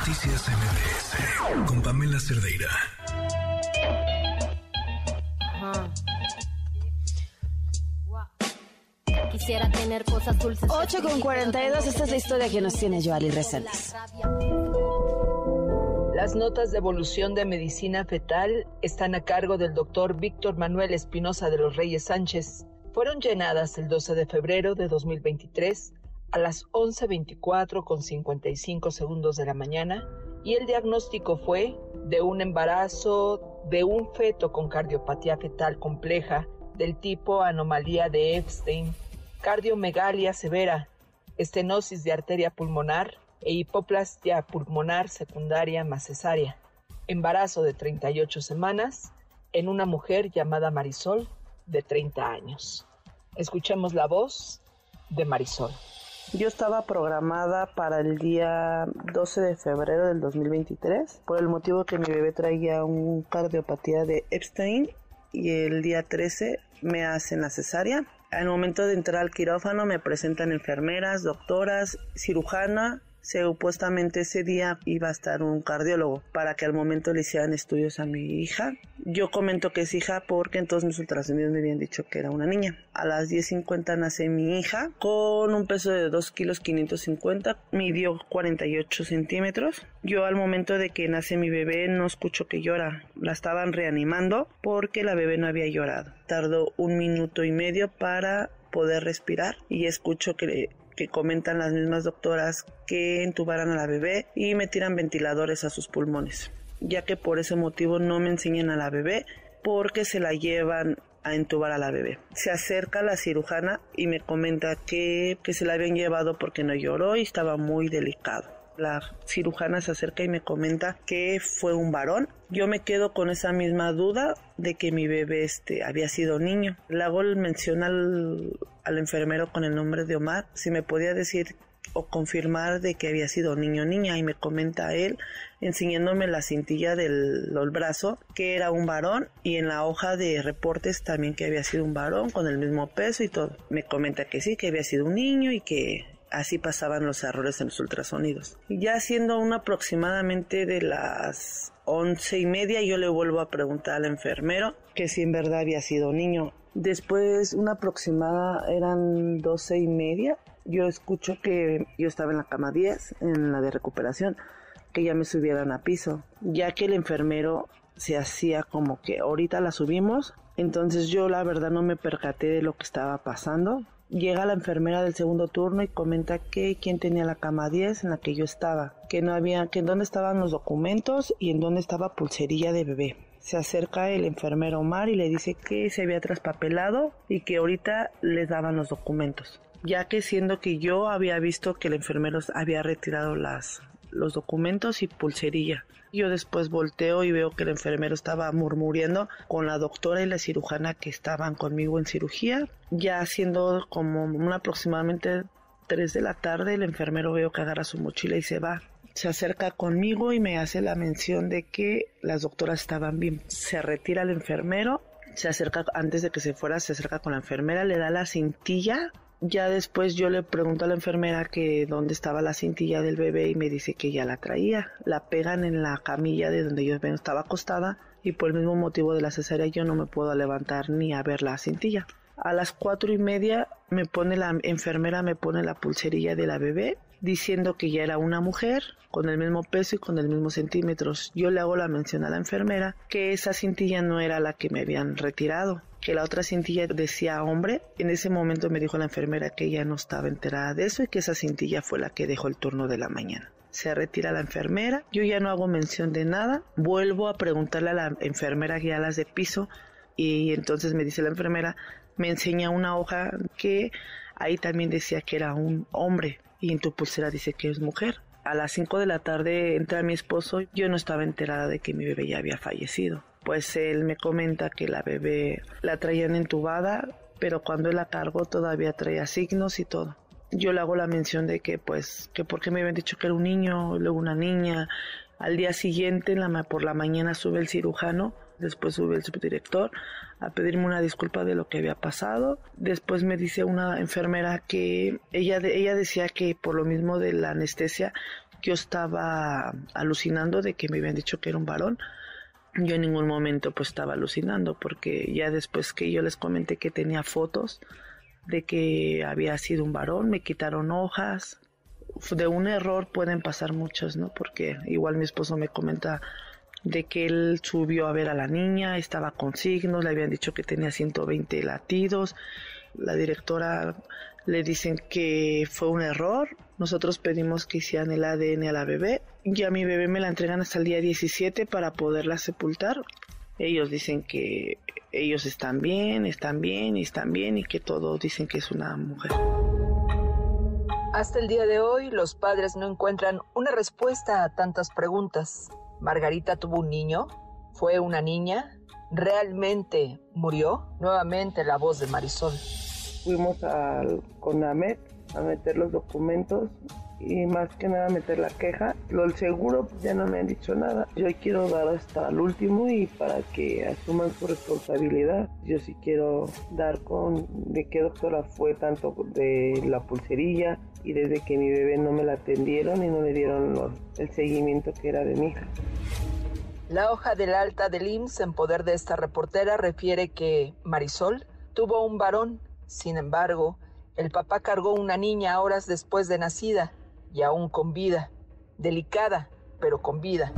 Noticias MBS con Pamela Cerdeira. Quisiera tener cosas dulces. 8 con 42, esta es la historia que nos tiene Joali Reséndiz. Las notas de evolución de medicina fetal están a cargo del doctor Víctor Manuel Espinosa de los Reyes Sánchez. Fueron llenadas el 12 de febrero de 2023 a las 11.24 con 55 segundos de la mañana y el diagnóstico fue de un embarazo de un feto con cardiopatía fetal compleja del tipo anomalía de Epstein, cardiomegalia severa, estenosis de arteria pulmonar e hipoplastia pulmonar secundaria más cesárea. Embarazo de 38 semanas en una mujer llamada Marisol de 30 años. Escuchemos la voz de Marisol. Yo estaba programada para el día 12 de febrero del 2023 por el motivo que mi bebé traía un cardiopatía de Epstein y el día 13 me hacen la cesárea. Al momento de entrar al quirófano me presentan enfermeras, doctoras, cirujana Supuestamente ese día iba a estar un cardiólogo para que al momento le hicieran estudios a mi hija. Yo comento que es hija porque entonces mis ultrasonidos me habían dicho que era una niña. A las 10.50 nace mi hija con un peso de 2 kilos 550, midió 48 centímetros. Yo al momento de que nace mi bebé no escucho que llora. La estaban reanimando porque la bebé no había llorado. Tardó un minuto y medio para poder respirar y escucho que que comentan las mismas doctoras que entubaran a la bebé y metieran ventiladores a sus pulmones, ya que por ese motivo no me enseñan a la bebé porque se la llevan a entubar a la bebé. Se acerca la cirujana y me comenta que, que se la habían llevado porque no lloró y estaba muy delicado la cirujana se acerca y me comenta que fue un varón. Yo me quedo con esa misma duda de que mi bebé este, había sido niño. Le hago mención al, al enfermero con el nombre de Omar, si me podía decir o confirmar de que había sido niño o niña y me comenta él enseñándome la cintilla del, del, brazo que era un varón y en la hoja de reportes también que había sido un varón con el mismo peso y todo. Me comenta que sí, que había sido un niño y que así pasaban los errores en los ultrasonidos. Ya siendo un aproximadamente de las once y media, yo le vuelvo a preguntar al enfermero que si en verdad había sido niño. Después, una aproximada eran doce y media. Yo escucho que yo estaba en la cama 10, en la de recuperación, que ya me subieran a piso, ya que el enfermero se hacía como que ahorita la subimos. Entonces yo la verdad no me percaté de lo que estaba pasando Llega la enfermera del segundo turno y comenta que quién tenía la cama 10 en la que yo estaba, que no había, que en dónde estaban los documentos y en dónde estaba pulserilla de bebé. Se acerca el enfermero Omar y le dice que se había traspapelado y que ahorita les daban los documentos, ya que siendo que yo había visto que el enfermero había retirado las los documentos y pulserilla. Yo después volteo y veo que el enfermero estaba murmuriendo con la doctora y la cirujana que estaban conmigo en cirugía. Ya siendo como aproximadamente 3 de la tarde, el enfermero veo que agarra su mochila y se va. Se acerca conmigo y me hace la mención de que las doctoras estaban bien. Se retira el enfermero, se acerca antes de que se fuera, se acerca con la enfermera, le da la cintilla ya después yo le pregunto a la enfermera que dónde estaba la cintilla del bebé y me dice que ya la traía. La pegan en la camilla de donde yo estaba acostada y por el mismo motivo de la cesárea yo no me puedo levantar ni a ver la cintilla. A las cuatro y media me pone la enfermera me pone la pulserilla de la bebé diciendo que ya era una mujer con el mismo peso y con el mismo centímetros. Yo le hago la mención a la enfermera que esa cintilla no era la que me habían retirado, que la otra cintilla decía hombre. En ese momento me dijo la enfermera que ella no estaba enterada de eso y que esa cintilla fue la que dejó el turno de la mañana. Se retira la enfermera, yo ya no hago mención de nada, vuelvo a preguntarle a la enfermera guialas de piso y entonces me dice la enfermera me enseña una hoja que ahí también decía que era un hombre y en tu pulsera dice que es mujer. A las 5 de la tarde entra mi esposo, yo no estaba enterada de que mi bebé ya había fallecido. Pues él me comenta que la bebé la traían entubada, pero cuando él la cargó todavía traía signos y todo. Yo le hago la mención de que pues que porque me habían dicho que era un niño, luego una niña. Al día siguiente, por la mañana sube el cirujano Después sube el subdirector a pedirme una disculpa de lo que había pasado. Después me dice una enfermera que ella, ella decía que por lo mismo de la anestesia yo estaba alucinando de que me habían dicho que era un varón. Yo en ningún momento pues estaba alucinando porque ya después que yo les comenté que tenía fotos de que había sido un varón, me quitaron hojas. De un error pueden pasar muchos, ¿no? Porque igual mi esposo me comenta de que él subió a ver a la niña, estaba con signos, le habían dicho que tenía 120 latidos. La directora le dicen que fue un error. Nosotros pedimos que hicieran el ADN a la bebé y a mi bebé me la entregan hasta el día 17 para poderla sepultar. Ellos dicen que ellos están bien, están bien y están bien y que todos dicen que es una mujer. Hasta el día de hoy, los padres no encuentran una respuesta a tantas preguntas. Margarita tuvo un niño, fue una niña, realmente murió. Nuevamente la voz de Marisol. Fuimos al CONAMET a meter los documentos y más que nada meter la queja. Lo del seguro pues, ya no me han dicho nada. Yo quiero dar hasta el último y para que asuman su responsabilidad. Yo sí quiero dar con de qué doctora fue tanto de la pulserilla y desde que mi bebé no me la atendieron y no le dieron el seguimiento que era de mi hija. La hoja del alta del IMSS en poder de esta reportera refiere que Marisol tuvo un varón, sin embargo, el papá cargó una niña horas después de nacida y aún con vida, delicada, pero con vida.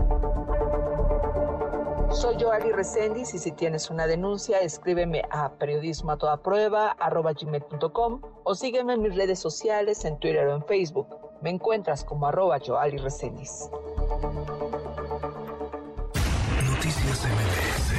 Soy yo, Ali Resendiz, y si tienes una denuncia, escríbeme a periodismo a toda gmail.com o sígueme en mis redes sociales, en Twitter o en Facebook. Me encuentras como arroba yo, Ali Noticias MB.